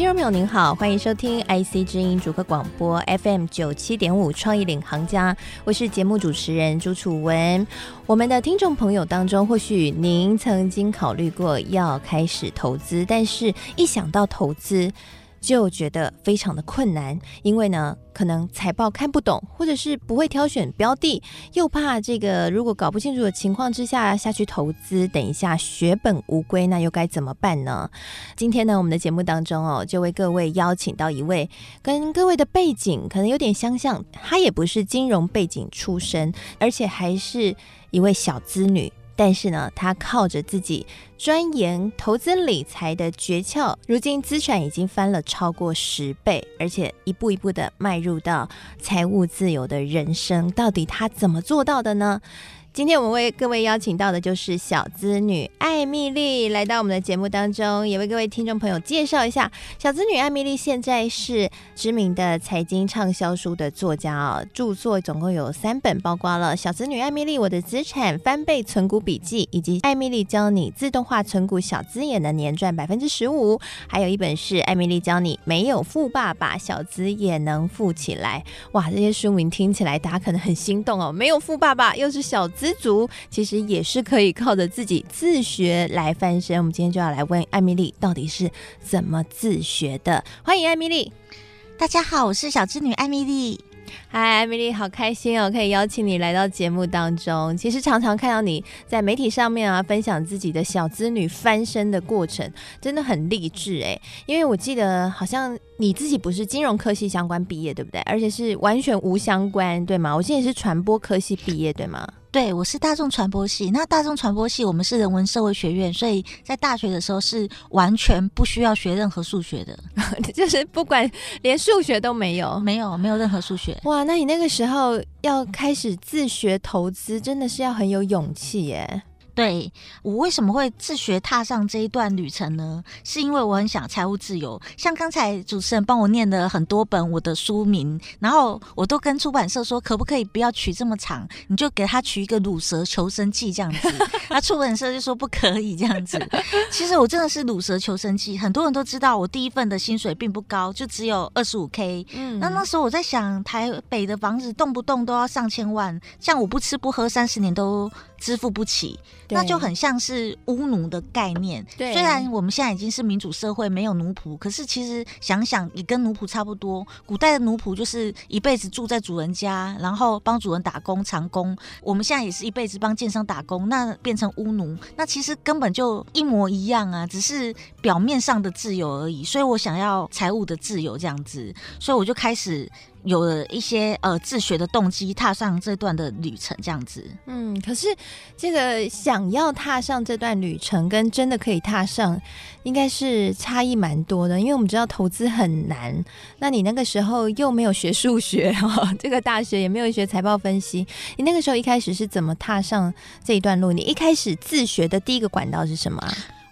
听众朋友您好，欢迎收听 IC 之音主客广播 FM 九七点五创意领航家，我是节目主持人朱楚文。我们的听众朋友当中，或许您曾经考虑过要开始投资，但是一想到投资，就觉得非常的困难，因为呢，可能财报看不懂，或者是不会挑选标的，又怕这个如果搞不清楚的情况之下下去投资，等一下血本无归，那又该怎么办呢？今天呢，我们的节目当中哦，就为各位邀请到一位跟各位的背景可能有点相像，她也不是金融背景出身，而且还是一位小资女。但是呢，他靠着自己钻研投资理财的诀窍，如今资产已经翻了超过十倍，而且一步一步的迈入到财务自由的人生。到底他怎么做到的呢？今天我们为各位邀请到的就是小资女艾米丽来到我们的节目当中，也为各位听众朋友介绍一下小资女艾米丽。现在是知名的财经畅销书的作家哦，著作总共有三本，包括了《小资女艾米丽我的资产翻倍存股笔记》，以及《艾米丽教你自动化存股小资也能年赚百分之十五》，还有一本是《艾米丽教你没有富爸爸，小资也能富起来》。哇，这些书名听起来大家可能很心动哦，没有富爸爸，又是小资。知足其实也是可以靠着自己自学来翻身。我们今天就要来问艾米丽到底是怎么自学的。欢迎艾米丽，大家好，我是小织女艾米丽。嗨，艾米丽，好开心哦，可以邀请你来到节目当中。其实常常看到你在媒体上面啊，分享自己的小资女翻身的过程，真的很励志哎。因为我记得好像你自己不是金融科系相关毕业，对不对？而且是完全无相关，对吗？我记得你是传播科系毕业，对吗？对，我是大众传播系。那大众传播系，我们是人文社会学院，所以在大学的时候是完全不需要学任何数学的，就是不管连数学都没有，没有没有任何数学。哇，那你那个时候要开始自学投资，真的是要很有勇气耶。对，我为什么会自学踏上这一段旅程呢？是因为我很想财务自由。像刚才主持人帮我念了很多本我的书名，然后我都跟出版社说，可不可以不要取这么长？你就给他取一个《乳蛇求生记》这样子。那出版社就说不可以这样子。其实我真的是《乳蛇求生记》，很多人都知道我第一份的薪水并不高，就只有二十五 K。嗯，那那时候我在想，台北的房子动不动都要上千万，像我不吃不喝三十年都支付不起。那就很像是巫奴的概念。对，虽然我们现在已经是民主社会，没有奴仆，可是其实想想也跟奴仆差不多。古代的奴仆就是一辈子住在主人家，然后帮主人打工长工。我们现在也是一辈子帮建商打工，那变成巫奴，那其实根本就一模一样啊，只是表面上的自由而已。所以我想要财务的自由这样子，所以我就开始。有了一些呃自学的动机，踏上这段的旅程，这样子。嗯，可是这个想要踏上这段旅程，跟真的可以踏上，应该是差异蛮多的。因为我们知道投资很难，那你那个时候又没有学数学哦，这个大学也没有学财报分析，你那个时候一开始是怎么踏上这一段路？你一开始自学的第一个管道是什么？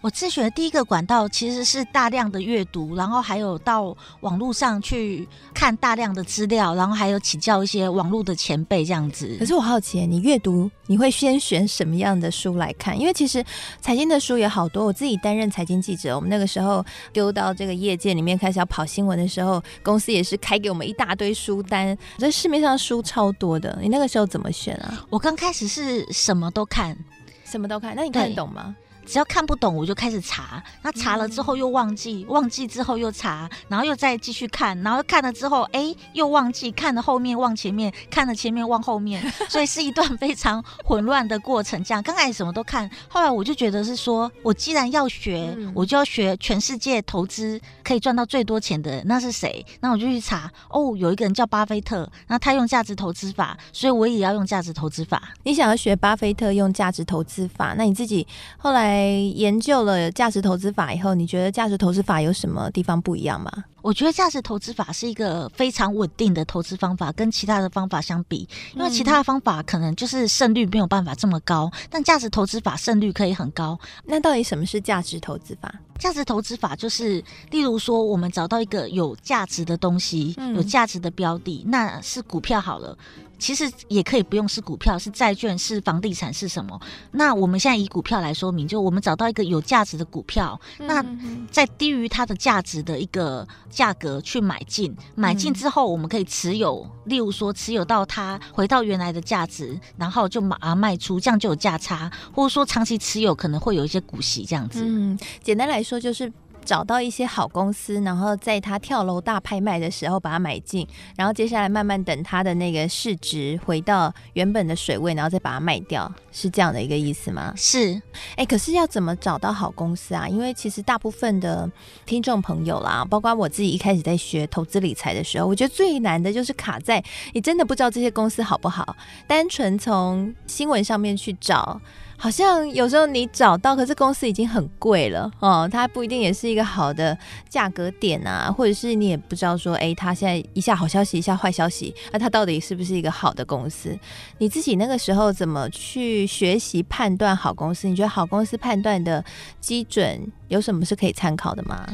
我自学的第一个管道其实是大量的阅读，然后还有到网络上去看大量的资料，然后还有请教一些网络的前辈这样子。可是我好奇，你阅读你会先选什么样的书来看？因为其实财经的书也好多。我自己担任财经记者，我们那个时候丢到这个业界里面开始要跑新闻的时候，公司也是开给我们一大堆书单。这市面上书超多的，你那个时候怎么选啊？我刚开始是什么都看，什么都看。那你看得懂吗？只要看不懂，我就开始查。那查了之后又忘记，嗯、忘记之后又查，然后又再继续看，然后看了之后，哎，又忘记，看了后面忘前面，看了前面忘后面，所以是一段非常混乱的过程。这样刚开始什么都看，后来我就觉得是说，我既然要学，嗯、我就要学全世界投资可以赚到最多钱的人，那是谁？那我就去查。哦，有一个人叫巴菲特，那他用价值投资法，所以我也要用价值投资法。你想要学巴菲特用价值投资法，那你自己后来？来研究了价值投资法以后，你觉得价值投资法有什么地方不一样吗？我觉得价值投资法是一个非常稳定的投资方法，跟其他的方法相比，因为其他的方法可能就是胜率没有办法这么高，但价值投资法胜率可以很高。那到底什么是价值投资法？价值投资法就是，例如说，我们找到一个有价值的东西，有价值的标的，那是股票好了。其实也可以不用是股票，是债券，是房地产，是什么？那我们现在以股票来说明，就我们找到一个有价值的股票，那在低于它的价值的一个价格去买进，买进之后我们可以持有，例如说持有到它回到原来的价值，然后就马上卖出，这样就有价差，或者说长期持有可能会有一些股息这样子。嗯，简单来说就是。找到一些好公司，然后在它跳楼大拍卖的时候把它买进，然后接下来慢慢等它的那个市值回到原本的水位，然后再把它卖掉，是这样的一个意思吗？是。哎、可是要怎么找到好公司啊？因为其实大部分的听众朋友啦，包括我自己一开始在学投资理财的时候，我觉得最难的就是卡在你真的不知道这些公司好不好，单纯从新闻上面去找。好像有时候你找到，可是公司已经很贵了哦，它不一定也是一个好的价格点啊，或者是你也不知道说，哎，它现在一下好消息，一下坏消息，那它到底是不是一个好的公司？你自己那个时候怎么去学习判断好公司？你觉得好公司判断的基准有什么是可以参考的吗？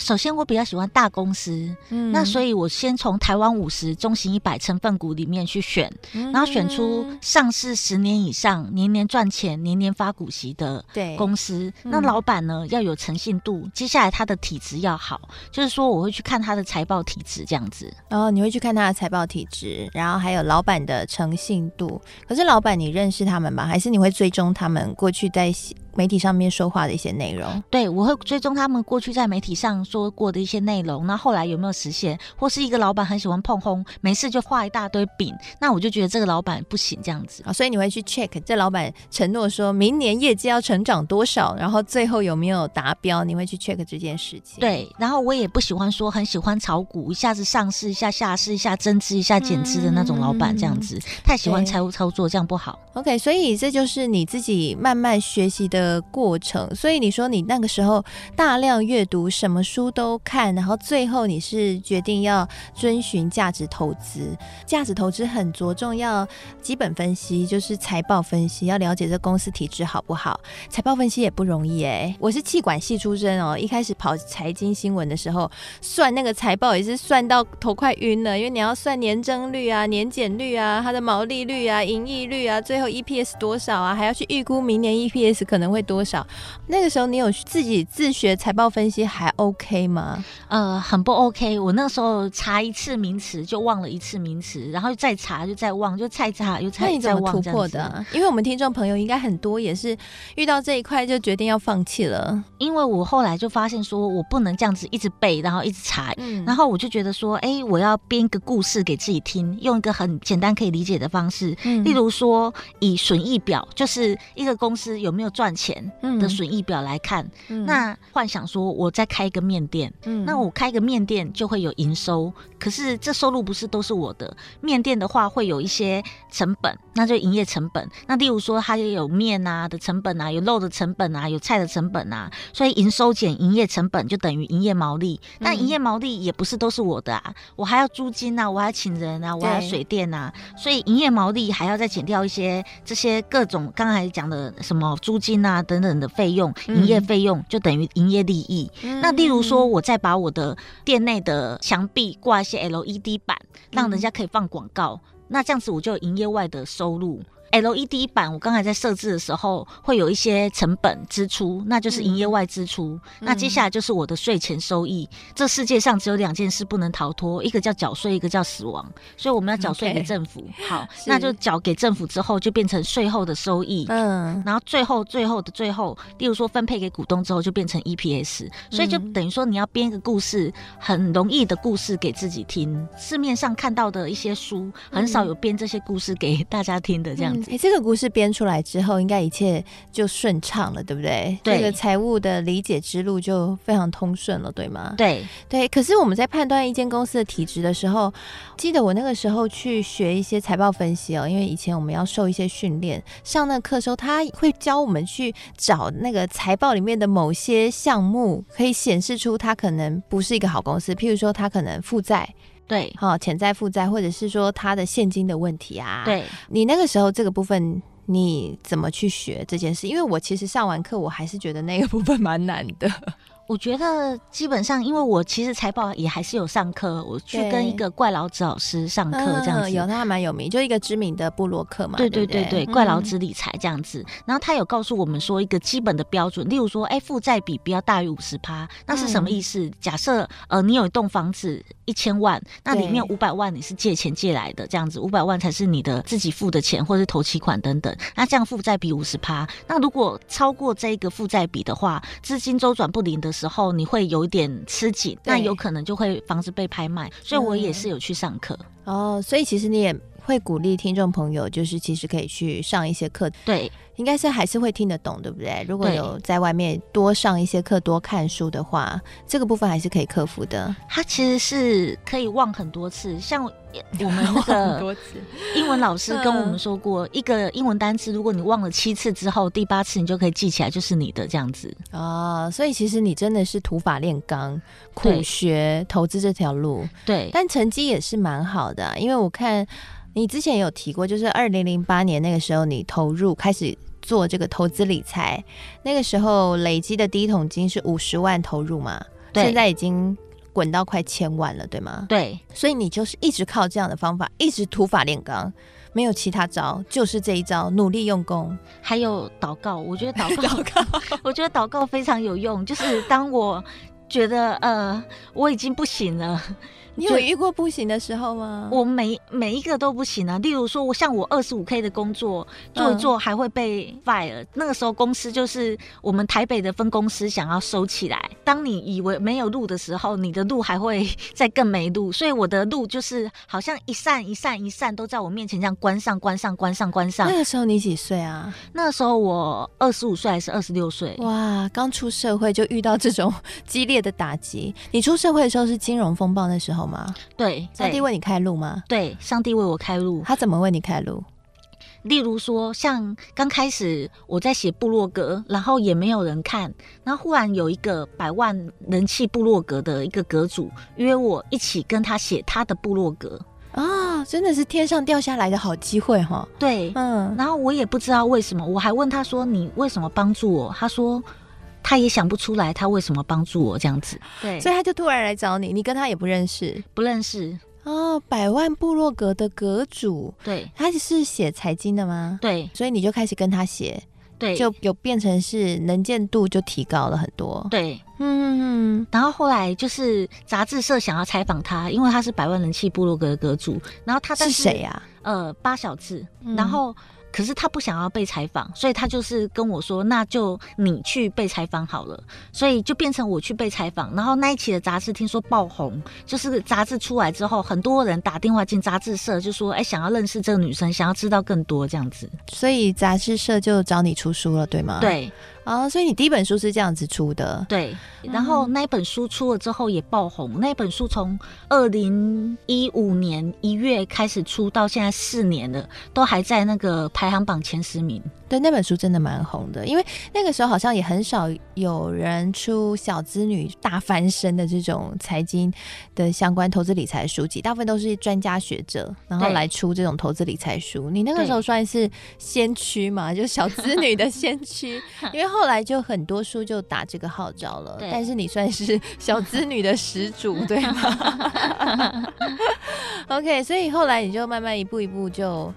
首先，我比较喜欢大公司，嗯，那所以我先从台湾五十中型一百成分股里面去选，然后选出上市十年以上、年年赚钱、年年发股息的公司。那老板呢要有诚信度，接下来他的体质要好，就是说我会去看他的财报体质这样子。哦，你会去看他的财报体质，然后还有老板的诚信度。可是老板你认识他们吗？还是你会追踪他们过去在媒体上面说话的一些内容？对，我会追踪他们过去在媒体上说过的一些内容，那后来有没有实现？或是一个老板很喜欢碰轰，没事就画一大堆饼，那我就觉得这个老板不行这样子。啊，所以你会去 check 这老板承诺说明年业绩要成长多少，然后最后有没有达标？你会去 check 这件事情。对，然后我也不喜欢说很喜欢炒股，一下子上市，一下下市，一下增资，一下减资的那种老板这样子，嗯、太喜欢财务操作，这样不好。OK，所以这就是你自己慢慢学习的的过程。所以你说你那个时候大量阅读，什么书都看，然后最后你是决定要遵循价值投资。价值投资很着重要基本分析，就是财报分析，要了解这公司体质好不好。财报分析也不容易哎，我是气管系出身哦，一开始跑财经新闻的时候，算那个财报也是算到头快晕了，因为你要算年增率啊、年减率啊、它的毛利率啊、盈利率啊，最后 EPS 多少啊，还要去预估明年 EPS 可能会多少。那个时候你有自己自学财报分析还 OK 吗？呃，很不 OK。我那时候查一次名词就忘了一次名词，然后再查就再忘，就再查又查。那你怎么突破的？因为我们听众朋友应该很多也是遇到这一块就决定要放弃了。因为我后来就发现说我不能这样子一直背，然后一直查，嗯，然后我就觉得说，哎，我要编一个故事给自己听，用一个很简单可以理解的方式，嗯，例如说以损益表，就是一个公司有没有赚钱的损益表来看，嗯、那幻想说我再开一个面店，嗯、那我开一个面店就会有营收，可是这收入不是都是我的。面店的话会有一些成本，那就营业成本。那例如说它也有面啊的成本啊，有肉的成本啊，有菜的成本啊，所以营收减营业成本就等于营业毛利。但营业毛利也不是都是我的啊，我还要租金啊，我还要请人啊，我还要水电啊，所以营业毛利还要再减掉一些这些各种刚才讲的什么租金啊等等的费用。营业费用就等于营业利益。嗯、那例如说，我再把我的店内的墙壁挂一些 LED 板，让人家可以放广告，嗯、那这样子我就有营业外的收入。LED 板，我刚才在设置的时候会有一些成本支出，那就是营业外支出。嗯、那接下来就是我的税前收益。嗯、这世界上只有两件事不能逃脱，一个叫缴税，一个叫死亡。所以我们要缴税给政府。Okay. 好，那就缴给政府之后，就变成税后的收益。嗯，然后最后最后的最后，例如说分配给股东之后，就变成 EPS。所以就等于说，你要编一个故事，很容易的故事给自己听。市面上看到的一些书，很少有编这些故事给大家听的这样。样子。哎、嗯，这个故事编出来之后，应该一切就顺畅了，对不对？对，这个财务的理解之路就非常通顺了，对吗？对对。可是我们在判断一间公司的体质的时候，记得我那个时候去学一些财报分析哦，因为以前我们要受一些训练，上那课时候他会教我们去找那个财报里面的某些项目，可以显示出它可能不是一个好公司，譬如说它可能负债。对，好，潜在负债，或者是说他的现金的问题啊。对，你那个时候这个部分你怎么去学这件事？因为我其实上完课，我还是觉得那个部分蛮难的。我觉得基本上，因为我其实财报也还是有上课，我去跟一个怪老子老师上课这样子，嗯、有他还蛮有名，就一个知名的布洛克嘛。对对对怪老子理财这样子。然后他有告诉我们说一个基本的标准，例如说，哎，负债比不要大于五十趴，那是什么意思？嗯、假设呃，你有一栋房子一千万，那里面五百万你是借钱借来的，这样子五百万才是你的自己付的钱或者是投期款等等。那这样负债比五十趴，那如果超过这个负债比的话，资金周转不灵的时候，你会有。有点吃紧，那有可能就会房子被拍卖，所以我也是有去上课、嗯、哦。所以其实你也会鼓励听众朋友，就是其实可以去上一些课，对，应该是还是会听得懂，对不对？如果有在外面多上一些课、多看书的话，这个部分还是可以克服的。它其实是可以忘很多次，像。我们那个 英文老师跟我们说过，一个英文单词，如果你忘了七次之后，第八次你就可以记起来，就是你的这样子哦。所以其实你真的是土法炼钢，苦学投资这条路。对，但成绩也是蛮好的啊，因为我看你之前也有提过，就是二零零八年那个时候你投入开始做这个投资理财，那个时候累积的第一桶金是五十万投入嘛？对，现在已经。滚到快千万了，对吗？对，所以你就是一直靠这样的方法，一直土法炼钢，没有其他招，就是这一招，努力用功，还有祷告。我觉得祷告，祷告，我觉得祷告非常有用。就是当我觉得呃，我已经不行了。你有遇过不行的时候吗？我每每一个都不行啊。例如说，我像我二十五 K 的工作做一做，还会被 fire。嗯。那个时候公司就是我们台北的分公司想要收起来。当你以为没有路的时候，你的路还会 再更没路。所以我的路就是好像一扇一扇一扇都在我面前这样关上关上关上关上。那个时候你几岁啊？那个时候我二十五岁还是二十六岁？哇，刚出社会就遇到这种 激烈的打击。你出社会的时候是金融风暴那时候吗？对，上帝为你开路吗？对，上帝为我开路。他怎么为你开路？例如说，像刚开始我在写部落格，然后也没有人看，然后忽然有一个百万人气部落格的一个阁主约我一起跟他写他的部落格啊，真的是天上掉下来的好机会哈。对，嗯，然后我也不知道为什么，我还问他说：“你为什么帮助我？”他说。他也想不出来，他为什么帮助我这样子？对，所以他就突然来找你，你跟他也不认识，不认识哦。百万部落格的阁主，对，他是写财经的吗？对，所以你就开始跟他写，对，就有变成是能见度就提高了很多。对，嗯。然后后来就是杂志社想要采访他，因为他是百万人气部落格的阁主，然后他是谁呀？呃，八小字，然后。可是他不想要被采访，所以他就是跟我说：“那就你去被采访好了。”所以就变成我去被采访。然后那一期的杂志听说爆红，就是杂志出来之后，很多人打电话进杂志社，就说：“哎，想要认识这个女生，想要知道更多这样子。”所以杂志社就找你出书了，对吗？对。啊，所以你第一本书是这样子出的，对。然后那一本书出了之后也爆红。那本书从二零一五年一月开始出，到现在四年了，都还在那个排行榜前十名。对，那本书真的蛮红的，因为那个时候好像也很少有人出小资女大翻身的这种财经的相关投资理财书籍，大部分都是专家学者，然后来出这种投资理财书。你那个时候算是先驱嘛，就小资女的先驱，因为后来就很多书就打这个号召了，但是你算是小资女的始祖，对吗？OK，所以后来你就慢慢一步一步就。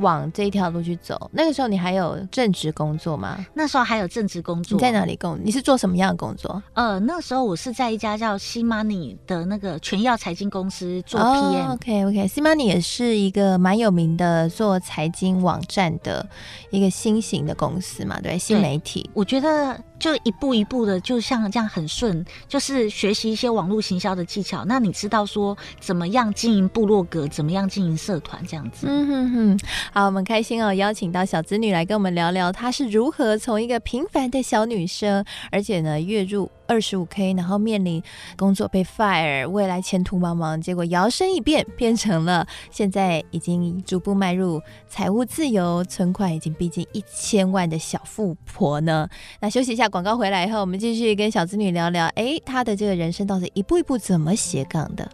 往这一条路去走。那个时候你还有正职工作吗？那时候还有正职工作。你在哪里工？你是做什么样的工作？呃，那时候我是在一家叫 CMoney 的那个全药财经公司做 PM。Oh, OK OK，CMoney 也是一个蛮有名的做财经网站的一个新型的公司嘛，对，新媒体。我觉得。就一步一步的，就像这样很顺，就是学习一些网络行销的技巧。那你知道说怎么样经营部落格，怎么样经营社团这样子？嗯哼哼。好，我们开心哦，邀请到小资女来跟我们聊聊，她是如何从一个平凡的小女生，而且呢，月入二十五 K，然后面临工作被 fire，未来前途茫茫，结果摇身一变，变成了现在已经逐步迈入财务自由，存款已经逼近一千万的小富婆呢。那休息一下，广告回来以后，我们继续跟小资女聊聊，哎，她的这个人生到底一步一步怎么斜杠的？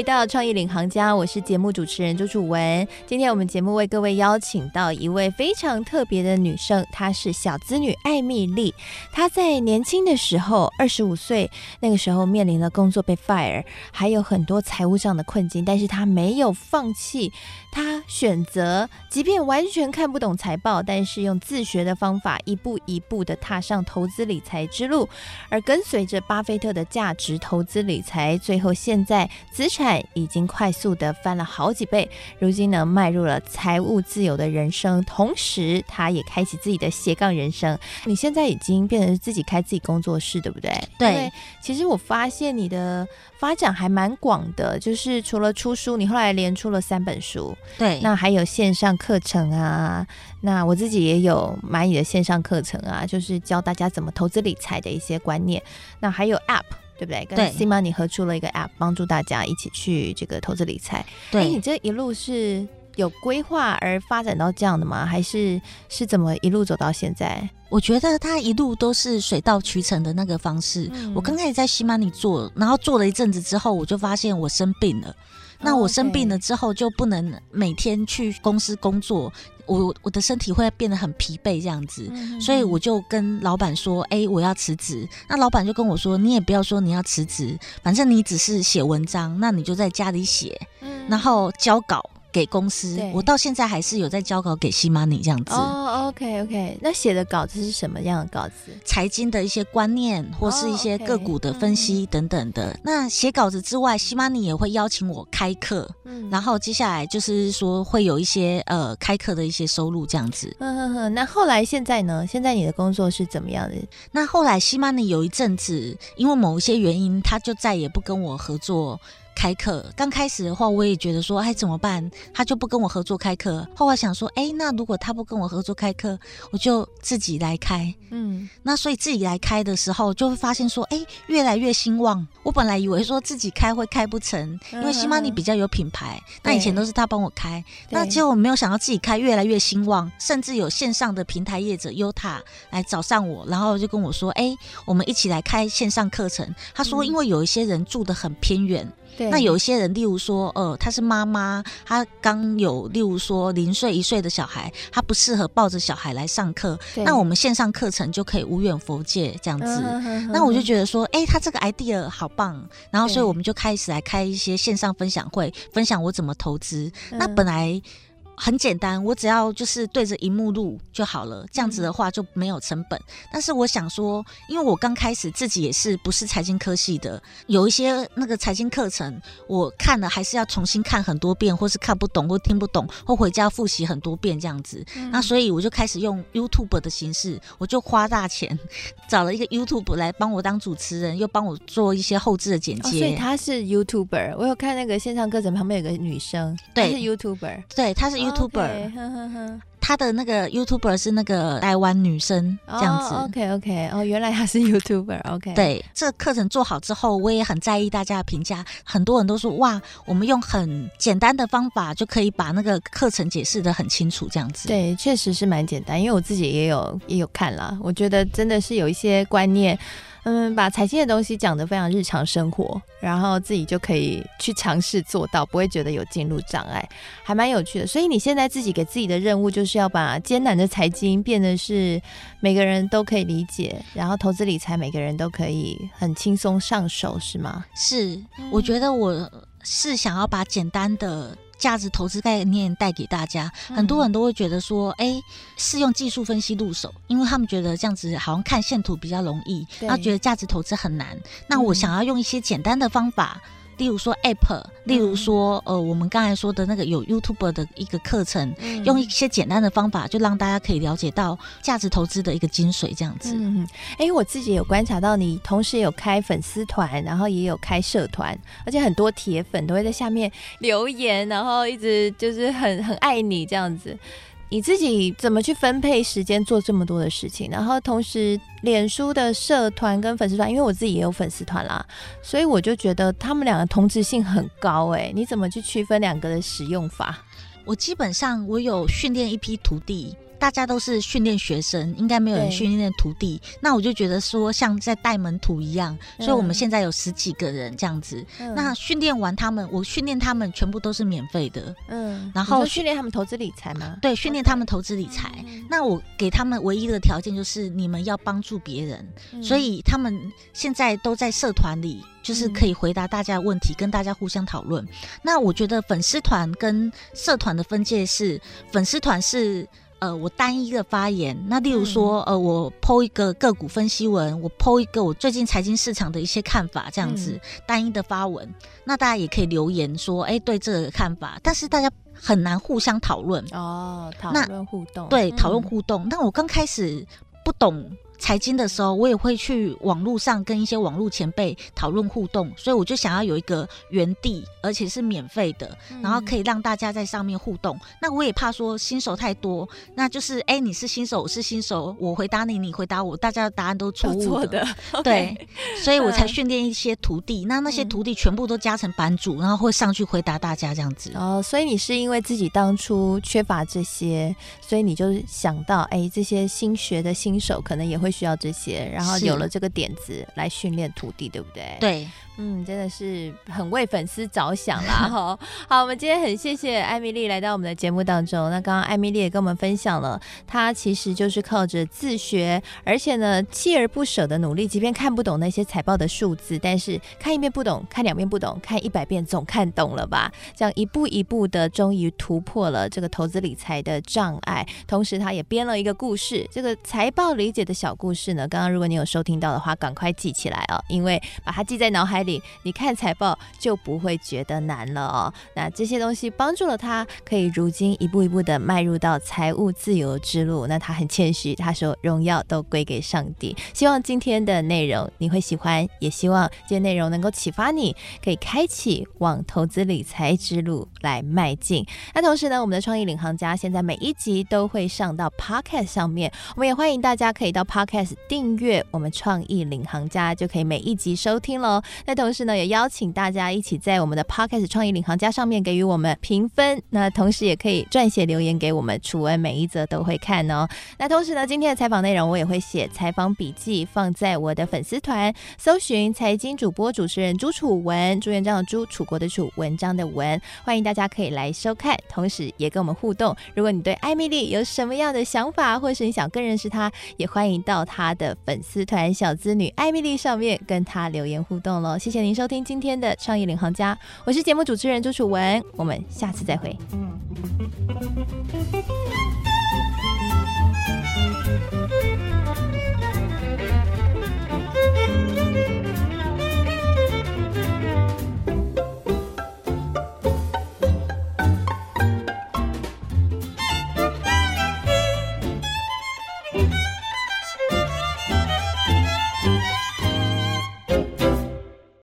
回到创意领航家，我是节目主持人朱楚文。今天我们节目为各位邀请到一位非常特别的女生，她是小资女艾米丽。她在年轻的时候，二十五岁那个时候面临了工作被 fire，还有很多财务上的困境，但是她没有放弃。她选择，即便完全看不懂财报，但是用自学的方法，一步一步的踏上投资理财之路，而跟随着巴菲特的价值投资理财，最后现在。资产已经快速的翻了好几倍，如今呢，迈入了财务自由的人生，同时他也开启自己的斜杠人生。你现在已经变成自己开自己工作室，对不对？对。其实我发现你的发展还蛮广的，就是除了出书，你后来连出了三本书。对。那还有线上课程啊，那我自己也有买你的线上课程啊，就是教大家怎么投资理财的一些观念。那还有 App。对不对？跟 C Money 合出了一个 App，帮助大家一起去这个投资理财。对，你这一路是有规划而发展到这样的吗？还是是怎么一路走到现在？我觉得他一路都是水到渠成的那个方式。嗯、我刚开始在 C Money 做，然后做了一阵子之后，我就发现我生病了。那我生病了之后，就不能每天去公司工作。我我的身体会变得很疲惫，这样子，所以我就跟老板说：“哎、欸，我要辞职。”那老板就跟我说：“你也不要说你要辞职，反正你只是写文章，那你就在家里写，然后交稿。”给公司，我到现在还是有在交稿给西 Money 这样子。哦，OK OK，那写的稿子是什么样的稿子？财经的一些观念，或是一些个股的分析等等的。Oh, okay. 那写稿子之外西 Money 也会邀请我开课，嗯，然后接下来就是说会有一些呃开课的一些收入这样子。嗯哼哼，那后来现在呢？现在你的工作是怎么样的？那后来西 Money 有一阵子，因为某一些原因，他就再也不跟我合作。开课刚开始的话，我也觉得说，哎，怎么办？他就不跟我合作开课。后来想说，哎，那如果他不跟我合作开课，我就自己来开。嗯，那所以自己来开的时候，就会发现说，哎，越来越兴旺。我本来以为说自己开会开不成，因为 C Money 比较有品牌，那以前都是他帮我开。那结果我没有想到自己开越来越兴旺，甚至有线上的平台业者 Yota 来找上我，然后就跟我说，哎，我们一起来开线上课程。他说，因为有一些人住的很偏远。那有些人，例如说，呃，她是妈妈，她刚有，例如说零岁一岁的小孩，她不适合抱着小孩来上课。那我们线上课程就可以无远佛界这样子。那我就觉得说，哎、他这个 idea 好棒。然后，所以我们就开始来开一些线上分享会，分享我怎么投资。那本来。很简单，我只要就是对着荧幕录就好了，这样子的话就没有成本。但是我想说，因为我刚开始自己也是不是财经科系的，有一些那个财经课程，我看了还是要重新看很多遍，或是看不懂或听不懂，或回家复习很多遍这样子。那所以我就开始用 YouTube 的形式，我就花大钱找了一个 YouTube 来帮我当主持人，又帮我做一些后置的剪接。哦，所以他是 YouTuber，我有看那个线上课程旁边有个女生，对，是 YouTuber，对，他是 YouTuber。YouTuber，他的那个 YouTuber 是那个台湾女生这样子。Oh, OK OK，哦，原来他是 YouTuber。OK，对，这个课程做好之后，我也很在意大家的评价。很多人都说哇，我们用很简单的方法就可以把那个课程解释的很清楚，这样子。对，确实是蛮简单，因为我自己也有也有看了，我觉得真的是有一些观念。嗯，把财经的东西讲得非常日常生活，然后自己就可以去尝试做到，不会觉得有进入障碍，还蛮有趣的。所以你现在自己给自己的任务，就是要把艰难的财经变得是每个人都可以理解，然后投资理财每个人都可以很轻松上手，是吗？是，我觉得我是想要把简单的价值投资概念带给大家。很多人都会觉得说，哎、欸，是用技术分析入手，因为他们觉得这样子好像看线图比较容易，他觉得价值投资很难。那我想要用一些简单的方法。例如说 App，例如说呃，我们刚才说的那个有 YouTube 的一个课程，嗯、用一些简单的方法，就让大家可以了解到价值投资的一个精髓，这样子。嗯，哎、欸，我自己有观察到你，同时有开粉丝团，然后也有开社团，而且很多铁粉都会在下面留言，然后一直就是很很爱你这样子。你自己怎么去分配时间做这么多的事情？然后同时，脸书的社团跟粉丝团，因为我自己也有粉丝团啦，所以我就觉得他们两个同质性很高。哎，你怎么去区分两个的使用法？我基本上我有训练一批徒弟。大家都是训练学生，应该没有人训练徒弟。那我就觉得说，像在带门徒一样，所以我们现在有十几个人这样子。嗯、那训练完他们，我训练他们全部都是免费的。嗯，然后训练他们投资理财吗？对，训练他们投资理财。那我给他们唯一的条件就是你们要帮助别人，嗯、所以他们现在都在社团里，就是可以回答大家的问题，嗯、跟大家互相讨论。那我觉得粉丝团跟社团的分界是，粉丝团是。呃，我单一的发言，那例如说，呃，我 po 一个个股分析文，我 po 一个我最近财经市场的一些看法，这样子、嗯、单一的发文，那大家也可以留言说，哎、欸，对这个看法，但是大家很难互相讨论。哦，讨论互动，对，讨论互动。那、嗯、我刚开始不懂。财经的时候，我也会去网络上跟一些网络前辈讨论互动，所以我就想要有一个原地，而且是免费的，然后可以让大家在上面互动。嗯、那我也怕说新手太多，那就是哎、欸，你是新手，我是新手，我回答你，你回答我，大家的答案都错误的。的 对，okay, 所以我才训练一些徒弟。嗯、那那些徒弟全部都加成版主，然后会上去回答大家这样子。哦，所以你是因为自己当初缺乏这些，所以你就想到，哎、欸，这些新学的新手可能也会。需要这些，然后有了这个点子来训练徒弟，对不对？对。嗯，真的是很为粉丝着想啦！哈，好，我们今天很谢谢艾米丽来到我们的节目当中。那刚刚艾米丽也跟我们分享了，她其实就是靠着自学，而且呢，锲而不舍的努力，即便看不懂那些财报的数字，但是看一遍不懂，看两遍不懂，看一百遍总看懂了吧？这样一步一步的，终于突破了这个投资理财的障碍。同时，她也编了一个故事，这个财报理解的小故事呢，刚刚如果你有收听到的话，赶快记起来哦，因为把它记在脑海里。你看财报就不会觉得难了哦。那这些东西帮助了他，可以如今一步一步的迈入到财务自由之路。那他很谦虚，他说荣耀都归给上帝。希望今天的内容你会喜欢，也希望今天内容能够启发你，可以开启往投资理财之路来迈进。那同时呢，我们的创意领航家现在每一集都会上到 Podcast 上面，我们也欢迎大家可以到 Podcast 订阅我们创意领航家，就可以每一集收听喽。那同时呢，也邀请大家一起在我们的 Podcast 创意领航家上面给予我们评分。那同时也可以撰写留言给我们，楚文每一则都会看哦。那同时呢，今天的采访内容我也会写采访笔记放在我的粉丝团，搜寻财经主播主持人朱楚文，朱元璋的朱，楚国的楚，文章的文，欢迎大家可以来收看，同时也跟我们互动。如果你对艾米丽有什么样的想法，或是你想更认识她，也欢迎到她的粉丝团小资女艾米丽上面跟她留言互动喽。谢谢您收听今天的创意领航家，我是节目主持人朱楚文，我们下次再会。